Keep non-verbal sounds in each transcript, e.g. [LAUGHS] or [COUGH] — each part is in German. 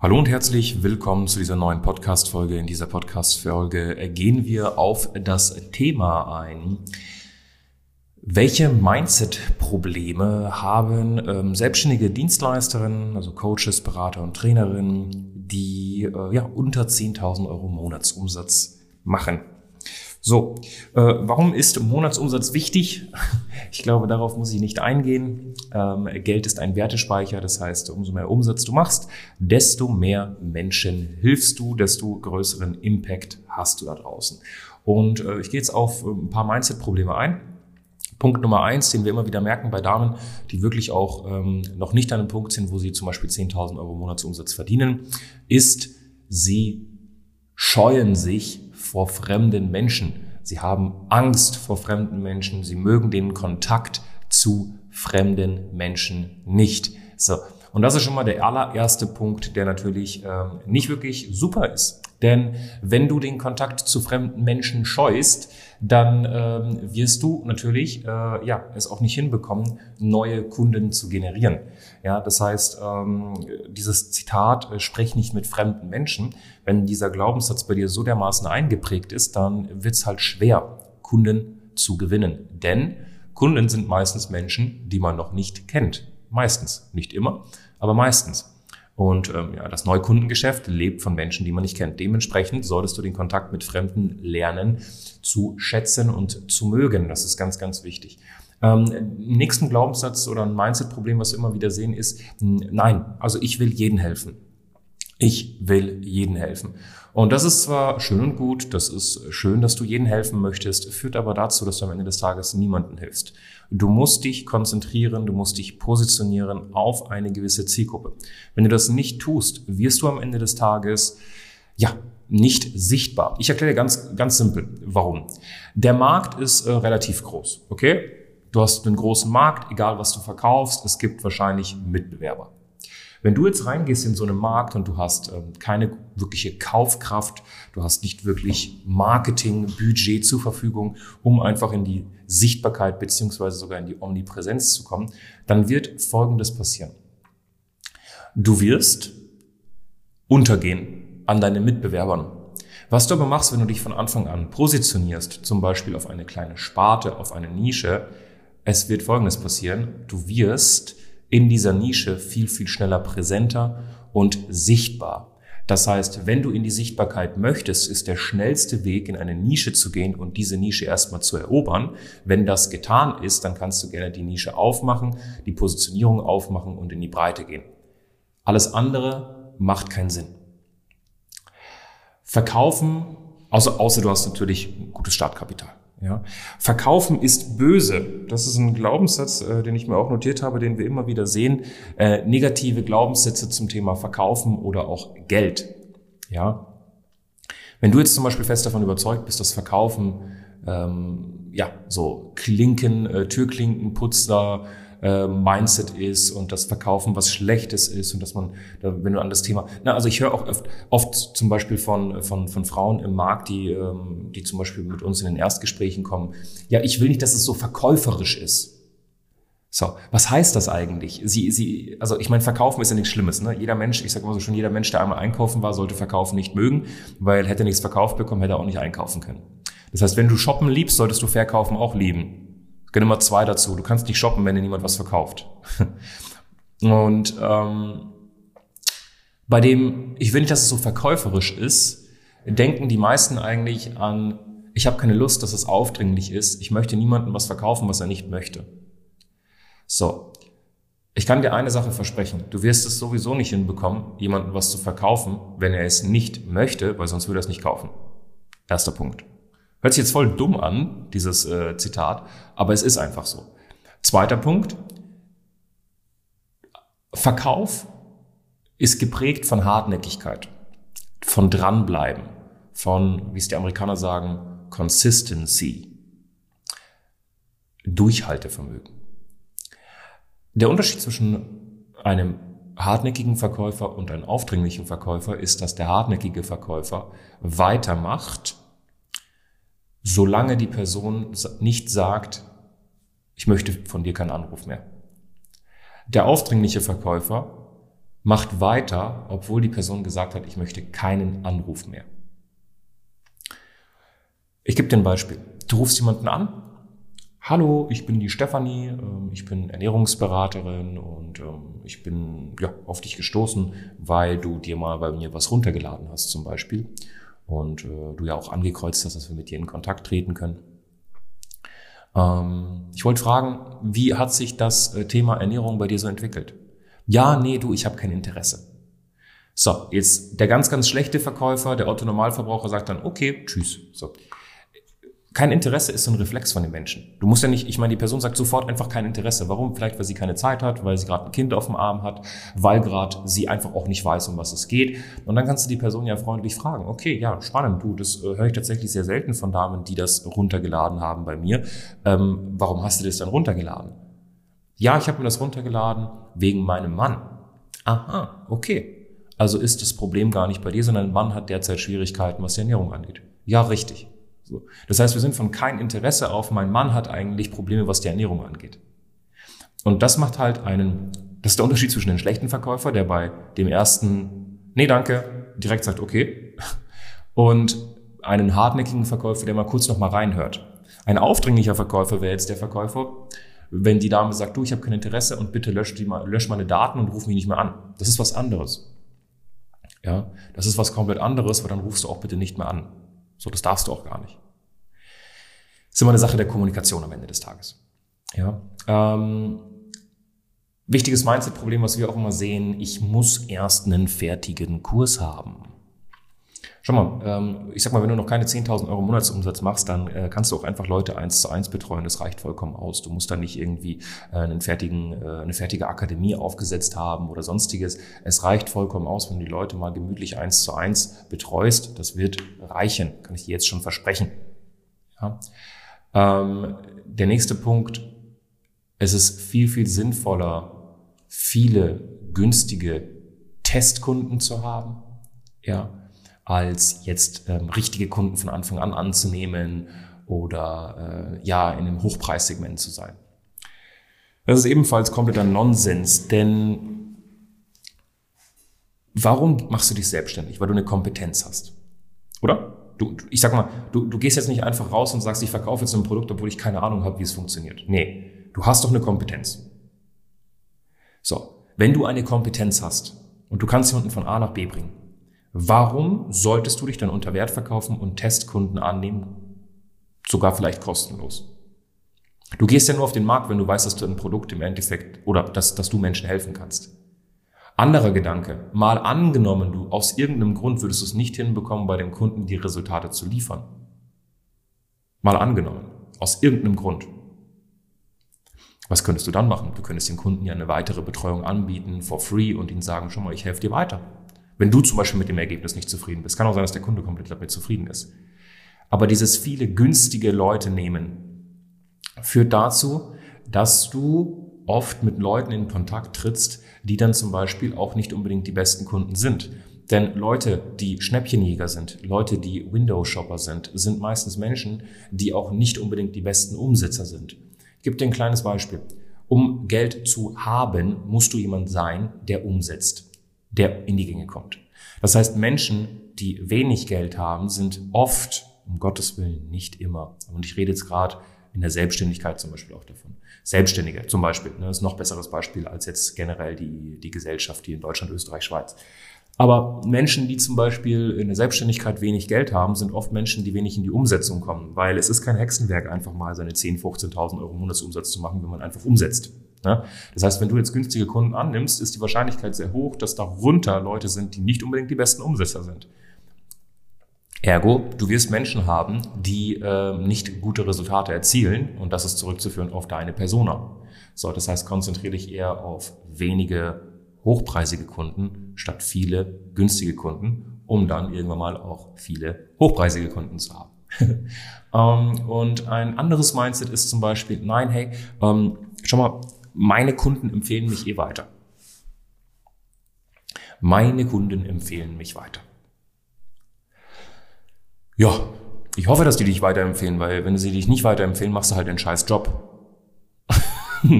Hallo und herzlich willkommen zu dieser neuen Podcast-Folge. In dieser Podcast-Folge gehen wir auf das Thema ein. Welche Mindset-Probleme haben ähm, selbstständige Dienstleisterinnen, also Coaches, Berater und Trainerinnen, die äh, ja, unter 10.000 Euro Monatsumsatz machen? So, äh, warum ist Monatsumsatz wichtig? [LAUGHS] Ich glaube, darauf muss ich nicht eingehen. Ähm, Geld ist ein Wertespeicher, das heißt, umso mehr Umsatz du machst, desto mehr Menschen hilfst du, desto größeren Impact hast du da draußen. Und äh, ich gehe jetzt auf äh, ein paar Mindset-Probleme ein. Punkt Nummer eins, den wir immer wieder merken bei Damen, die wirklich auch ähm, noch nicht an einem Punkt sind, wo sie zum Beispiel 10.000 Euro Monatsumsatz verdienen, ist, sie scheuen sich vor fremden Menschen. Sie haben Angst vor fremden Menschen. Sie mögen den Kontakt zu fremden Menschen nicht. So. Und das ist schon mal der allererste Punkt, der natürlich ähm, nicht wirklich super ist. Denn wenn du den Kontakt zu fremden Menschen scheust, dann ähm, wirst du natürlich äh, ja es auch nicht hinbekommen, neue Kunden zu generieren. Ja, das heißt, ähm, dieses Zitat äh, "Sprech nicht mit fremden Menschen", wenn dieser Glaubenssatz bei dir so dermaßen eingeprägt ist, dann wird es halt schwer, Kunden zu gewinnen. Denn Kunden sind meistens Menschen, die man noch nicht kennt. Meistens, nicht immer, aber meistens. Und ähm, ja, das Neukundengeschäft lebt von Menschen, die man nicht kennt. Dementsprechend solltest du den Kontakt mit Fremden lernen zu schätzen und zu mögen. Das ist ganz, ganz wichtig. Ähm, nächsten Glaubenssatz oder ein Mindset-Problem, was wir immer wieder sehen, ist, nein, also ich will jeden helfen. Ich will jeden helfen. Und das ist zwar schön und gut, das ist schön, dass du jeden helfen möchtest, führt aber dazu, dass du am Ende des Tages niemanden hilfst. Du musst dich konzentrieren, du musst dich positionieren auf eine gewisse Zielgruppe. Wenn du das nicht tust, wirst du am Ende des Tages, ja, nicht sichtbar. Ich erkläre ganz, ganz simpel, warum. Der Markt ist äh, relativ groß, okay? Du hast einen großen Markt, egal was du verkaufst, es gibt wahrscheinlich Mitbewerber. Wenn du jetzt reingehst in so einen Markt und du hast ähm, keine wirkliche Kaufkraft, du hast nicht wirklich Marketing, Budget zur Verfügung, um einfach in die Sichtbarkeit beziehungsweise sogar in die Omnipräsenz zu kommen, dann wird Folgendes passieren. Du wirst untergehen an deinen Mitbewerbern. Was du aber machst, wenn du dich von Anfang an positionierst, zum Beispiel auf eine kleine Sparte, auf eine Nische, es wird Folgendes passieren. Du wirst in dieser Nische viel, viel schneller präsenter und sichtbar. Das heißt, wenn du in die Sichtbarkeit möchtest, ist der schnellste Weg, in eine Nische zu gehen und diese Nische erstmal zu erobern. Wenn das getan ist, dann kannst du gerne die Nische aufmachen, die Positionierung aufmachen und in die Breite gehen. Alles andere macht keinen Sinn. Verkaufen, außer, außer du hast natürlich ein gutes Startkapital. Ja. Verkaufen ist böse. Das ist ein Glaubenssatz, äh, den ich mir auch notiert habe, den wir immer wieder sehen. Äh, negative Glaubenssätze zum Thema Verkaufen oder auch Geld. Ja. Wenn du jetzt zum Beispiel fest davon überzeugt bist, dass Verkaufen ähm, ja so Klinken, äh, Türklinkenputzer, äh, Mindset ist und das Verkaufen was Schlechtes ist und dass man, wenn du an das Thema, na, also ich höre auch oft, oft zum Beispiel von, von, von Frauen im Markt, die, ähm, die zum Beispiel mit uns in den Erstgesprächen kommen, ja, ich will nicht, dass es so verkäuferisch ist. So, was heißt das eigentlich? Sie, sie, also ich meine, verkaufen ist ja nichts Schlimmes. Ne? Jeder Mensch, ich sage immer so schon, jeder Mensch, der einmal einkaufen war, sollte verkaufen nicht mögen, weil hätte er nichts verkauft bekommen, hätte er auch nicht einkaufen können. Das heißt, wenn du shoppen liebst, solltest du verkaufen auch lieben. Geh Nummer zwei dazu. Du kannst nicht shoppen, wenn dir niemand was verkauft. [LAUGHS] Und ähm, bei dem, ich will nicht, dass es so verkäuferisch ist, denken die meisten eigentlich an, ich habe keine Lust, dass es aufdringlich ist. Ich möchte niemandem was verkaufen, was er nicht möchte. So. Ich kann dir eine Sache versprechen. Du wirst es sowieso nicht hinbekommen, jemandem was zu verkaufen, wenn er es nicht möchte, weil sonst würde er es nicht kaufen. Erster Punkt. Hört sich jetzt voll dumm an, dieses äh, Zitat, aber es ist einfach so. Zweiter Punkt. Verkauf ist geprägt von Hartnäckigkeit, von dranbleiben, von, wie es die Amerikaner sagen, Consistency. Durchhaltevermögen. Der Unterschied zwischen einem hartnäckigen Verkäufer und einem aufdringlichen Verkäufer ist, dass der hartnäckige Verkäufer weitermacht, solange die Person nicht sagt, ich möchte von dir keinen Anruf mehr. Der aufdringliche Verkäufer macht weiter, obwohl die Person gesagt hat, ich möchte keinen Anruf mehr. Ich gebe dir ein Beispiel. Du rufst jemanden an. Hallo, ich bin die Stefanie, ähm, ich bin Ernährungsberaterin und ähm, ich bin ja, auf dich gestoßen, weil du dir mal bei mir was runtergeladen hast zum Beispiel und äh, du ja auch angekreuzt hast, dass wir mit dir in Kontakt treten können. Ähm, ich wollte fragen, wie hat sich das äh, Thema Ernährung bei dir so entwickelt? Ja, nee, du, ich habe kein Interesse. So, jetzt der ganz, ganz schlechte Verkäufer, der Otto Normalverbraucher sagt dann, okay, tschüss. So kein Interesse ist so ein Reflex von den Menschen. Du musst ja nicht, ich meine, die Person sagt sofort einfach kein Interesse. Warum? Vielleicht, weil sie keine Zeit hat, weil sie gerade ein Kind auf dem Arm hat, weil gerade sie einfach auch nicht weiß, um was es geht. Und dann kannst du die Person ja freundlich fragen, okay, ja, spannend, du, das äh, höre ich tatsächlich sehr selten von Damen, die das runtergeladen haben bei mir. Ähm, warum hast du das dann runtergeladen? Ja, ich habe mir das runtergeladen wegen meinem Mann. Aha, okay. Also ist das Problem gar nicht bei dir, sondern ein Mann hat derzeit Schwierigkeiten, was die Ernährung angeht. Ja, richtig. So. Das heißt, wir sind von kein Interesse auf, mein Mann hat eigentlich Probleme, was die Ernährung angeht. Und das macht halt einen, das ist der Unterschied zwischen einem schlechten Verkäufer, der bei dem ersten, nee, danke, direkt sagt, okay, [LAUGHS] und einen hartnäckigen Verkäufer, der mal kurz noch mal reinhört. Ein aufdringlicher Verkäufer wäre jetzt der Verkäufer, wenn die Dame sagt, du, ich habe kein Interesse und bitte lösch, die lösch meine Daten und ruf mich nicht mehr an. Das ist was anderes. Ja, das ist was komplett anderes, weil dann rufst du auch bitte nicht mehr an. So, das darfst du auch gar nicht. Das ist immer eine Sache der Kommunikation am Ende des Tages. Ja. Ähm, wichtiges Mindset-Problem, was wir auch immer sehen, ich muss erst einen fertigen Kurs haben. Schau mal, ähm, ich sag mal, wenn du noch keine 10.000 Euro Monatsumsatz machst, dann äh, kannst du auch einfach Leute eins zu eins betreuen. Das reicht vollkommen aus. Du musst da nicht irgendwie äh, einen fertigen, äh, eine fertige Akademie aufgesetzt haben oder sonstiges. Es reicht vollkommen aus, wenn du die Leute mal gemütlich eins zu eins betreust. Das wird reichen, kann ich dir jetzt schon versprechen. Ja. Ähm, der nächste Punkt, es ist viel, viel sinnvoller, viele günstige Testkunden zu haben. Ja, als jetzt ähm, richtige Kunden von Anfang an anzunehmen oder äh, ja in einem Hochpreissegment zu sein. Das ist ebenfalls kompletter Nonsens, denn warum machst du dich selbstständig? Weil du eine Kompetenz hast, oder? Du, ich sag mal, du, du gehst jetzt nicht einfach raus und sagst, ich verkaufe jetzt ein Produkt, obwohl ich keine Ahnung habe, wie es funktioniert. Nee, du hast doch eine Kompetenz. So, wenn du eine Kompetenz hast und du kannst jemanden von A nach B bringen, Warum solltest du dich dann unter Wert verkaufen und Testkunden annehmen? Sogar vielleicht kostenlos. Du gehst ja nur auf den Markt, wenn du weißt, dass du ein Produkt im Endeffekt oder dass, dass du Menschen helfen kannst. Anderer Gedanke. Mal angenommen, du aus irgendeinem Grund würdest es nicht hinbekommen, bei dem Kunden die Resultate zu liefern. Mal angenommen. Aus irgendeinem Grund. Was könntest du dann machen? Du könntest den Kunden ja eine weitere Betreuung anbieten, for free, und ihnen sagen, schon mal, ich helfe dir weiter. Wenn du zum Beispiel mit dem Ergebnis nicht zufrieden bist. Kann auch sein, dass der Kunde komplett damit zufrieden ist. Aber dieses viele günstige Leute nehmen führt dazu, dass du oft mit Leuten in Kontakt trittst, die dann zum Beispiel auch nicht unbedingt die besten Kunden sind. Denn Leute, die Schnäppchenjäger sind, Leute, die Window-Shopper sind, sind meistens Menschen, die auch nicht unbedingt die besten Umsetzer sind. Ich gebe dir ein kleines Beispiel. Um Geld zu haben, musst du jemand sein, der umsetzt der in die Gänge kommt. Das heißt, Menschen, die wenig Geld haben, sind oft, um Gottes Willen, nicht immer. Und ich rede jetzt gerade in der Selbstständigkeit zum Beispiel auch davon. Selbstständige zum Beispiel, ne, ist noch besseres Beispiel als jetzt generell die, die Gesellschaft, die in Deutschland, Österreich, Schweiz. Aber Menschen, die zum Beispiel in der Selbstständigkeit wenig Geld haben, sind oft Menschen, die wenig in die Umsetzung kommen, weil es ist kein Hexenwerk, einfach mal seine 10.000, 15.000 Euro Monatsumsatz zu machen, wenn man einfach umsetzt. Ne? Das heißt, wenn du jetzt günstige Kunden annimmst, ist die Wahrscheinlichkeit sehr hoch, dass darunter Leute sind, die nicht unbedingt die besten Umsetzer sind. Ergo, du wirst Menschen haben, die äh, nicht gute Resultate erzielen und das ist zurückzuführen auf deine Persona. So, das heißt, konzentriere dich eher auf wenige hochpreisige Kunden statt viele günstige Kunden, um dann irgendwann mal auch viele hochpreisige Kunden zu haben. [LAUGHS] ähm, und ein anderes Mindset ist zum Beispiel, nein, hey, ähm, schau mal, meine Kunden empfehlen mich eh weiter. Meine Kunden empfehlen mich weiter. Ja, ich hoffe, dass die dich weiterempfehlen, weil wenn sie dich nicht weiterempfehlen, machst du halt einen scheiß Job. [LAUGHS]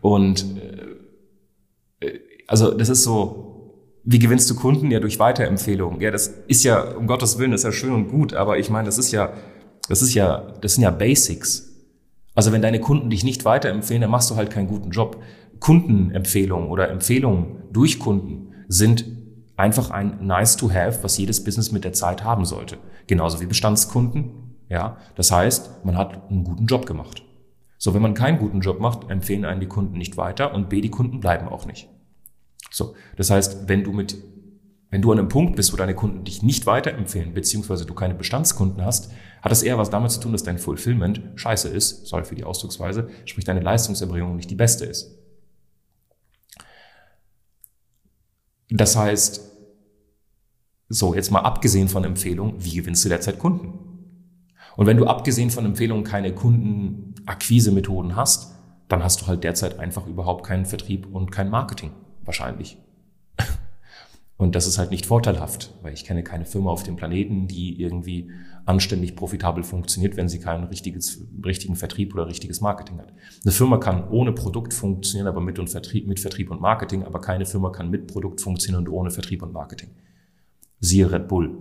Und äh, also das ist so, wie gewinnst du Kunden? Ja, durch Weiterempfehlungen. Ja, das ist ja, um Gottes Willen, das ist ja schön und gut, aber ich meine, das ist ja, das ist ja, das sind ja Basics. Also wenn deine Kunden dich nicht weiterempfehlen, dann machst du halt keinen guten Job. Kundenempfehlungen oder Empfehlungen durch Kunden sind einfach ein nice to have, was jedes Business mit der Zeit haben sollte. Genauso wie Bestandskunden. Ja, das heißt, man hat einen guten Job gemacht. So, wenn man keinen guten Job macht, empfehlen einen die Kunden nicht weiter und B, die Kunden bleiben auch nicht. So, das heißt, wenn du mit, wenn du an einem Punkt bist, wo deine Kunden dich nicht weiterempfehlen, beziehungsweise du keine Bestandskunden hast, hat das eher was damit zu tun, dass dein Fulfillment scheiße ist, sorry für die Ausdrucksweise, sprich deine Leistungserbringung nicht die beste ist. Das heißt, so, jetzt mal abgesehen von Empfehlungen, wie gewinnst du derzeit Kunden? Und wenn du abgesehen von Empfehlungen keine Kundenakquise-Methoden hast, dann hast du halt derzeit einfach überhaupt keinen Vertrieb und kein Marketing. Wahrscheinlich. Und das ist halt nicht vorteilhaft, weil ich kenne keine Firma auf dem Planeten, die irgendwie anständig profitabel funktioniert, wenn sie keinen richtigen Vertrieb oder richtiges Marketing hat. Eine Firma kann ohne Produkt funktionieren, aber mit, und Vertrieb, mit Vertrieb und Marketing, aber keine Firma kann mit Produkt funktionieren und ohne Vertrieb und Marketing. Siehe Red Bull.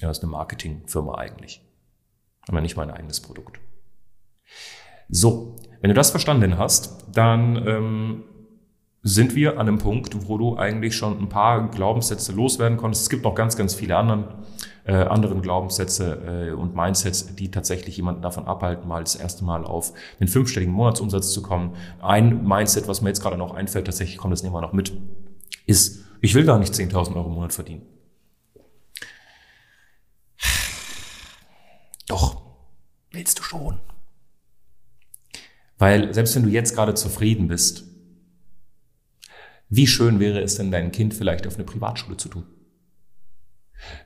Ja, das ist eine Marketingfirma eigentlich. Aber nicht mein eigenes Produkt. So, wenn du das verstanden hast, dann ähm, sind wir an einem Punkt, wo du eigentlich schon ein paar Glaubenssätze loswerden konntest. Es gibt noch ganz, ganz viele anderen, äh, anderen Glaubenssätze äh, und Mindsets, die tatsächlich jemanden davon abhalten, mal das erste Mal auf den fünfstelligen Monatsumsatz zu kommen. Ein Mindset, was mir jetzt gerade noch einfällt, tatsächlich kommt das nehmen wir noch mit, ist, ich will gar nicht 10.000 Euro im Monat verdienen. Doch, willst du schon. Weil selbst wenn du jetzt gerade zufrieden bist, wie schön wäre es denn, dein Kind vielleicht auf eine Privatschule zu tun?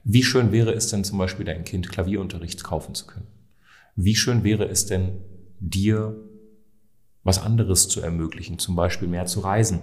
Wie schön wäre es denn zum Beispiel, dein Kind Klavierunterricht kaufen zu können? Wie schön wäre es denn, dir was anderes zu ermöglichen, zum Beispiel mehr zu reisen?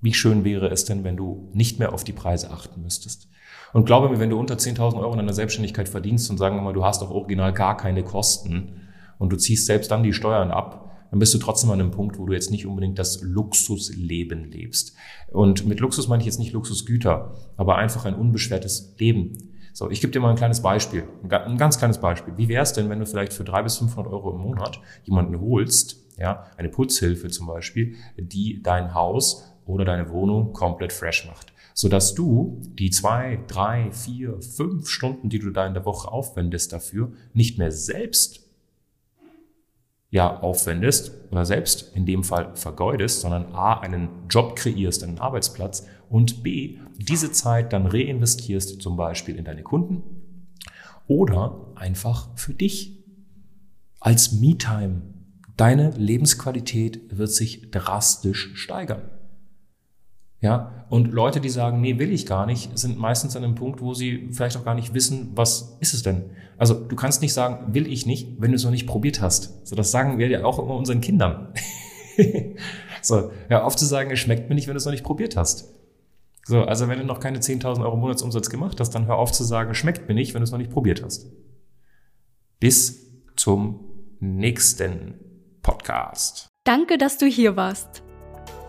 Wie schön wäre es denn, wenn du nicht mehr auf die Preise achten müsstest? Und glaube mir, wenn du unter 10.000 Euro in deiner Selbstständigkeit verdienst und sagen wir mal, du hast auch original gar keine Kosten und du ziehst selbst dann die Steuern ab, dann bist du trotzdem an einem Punkt, wo du jetzt nicht unbedingt das Luxusleben lebst. Und mit Luxus meine ich jetzt nicht Luxusgüter, aber einfach ein unbeschwertes Leben. So, ich gebe dir mal ein kleines Beispiel, ein ganz kleines Beispiel. Wie wäre es denn, wenn du vielleicht für 300 bis 500 Euro im Monat jemanden holst, ja, eine Putzhilfe zum Beispiel, die dein Haus oder deine Wohnung komplett fresh macht sodass du die zwei, drei, vier, fünf Stunden, die du da in der Woche aufwendest dafür, nicht mehr selbst ja aufwendest oder selbst in dem Fall vergeudest, sondern A, einen Job kreierst, einen Arbeitsplatz und B, diese Zeit dann reinvestierst, zum Beispiel in deine Kunden oder einfach für dich als Me-Time. Deine Lebensqualität wird sich drastisch steigern. Ja, und Leute, die sagen, nee, will ich gar nicht, sind meistens an einem Punkt, wo sie vielleicht auch gar nicht wissen, was ist es denn? Also du kannst nicht sagen, will ich nicht, wenn du es noch nicht probiert hast. So, das sagen wir ja auch immer unseren Kindern. [LAUGHS] so, ja, oft zu sagen, es schmeckt mir nicht, wenn du es noch nicht probiert hast. So, also wenn du noch keine 10.000 Euro Monatsumsatz gemacht hast, dann hör auf zu sagen, schmeckt mir nicht, wenn du es noch nicht probiert hast. Bis zum nächsten Podcast. Danke, dass du hier warst.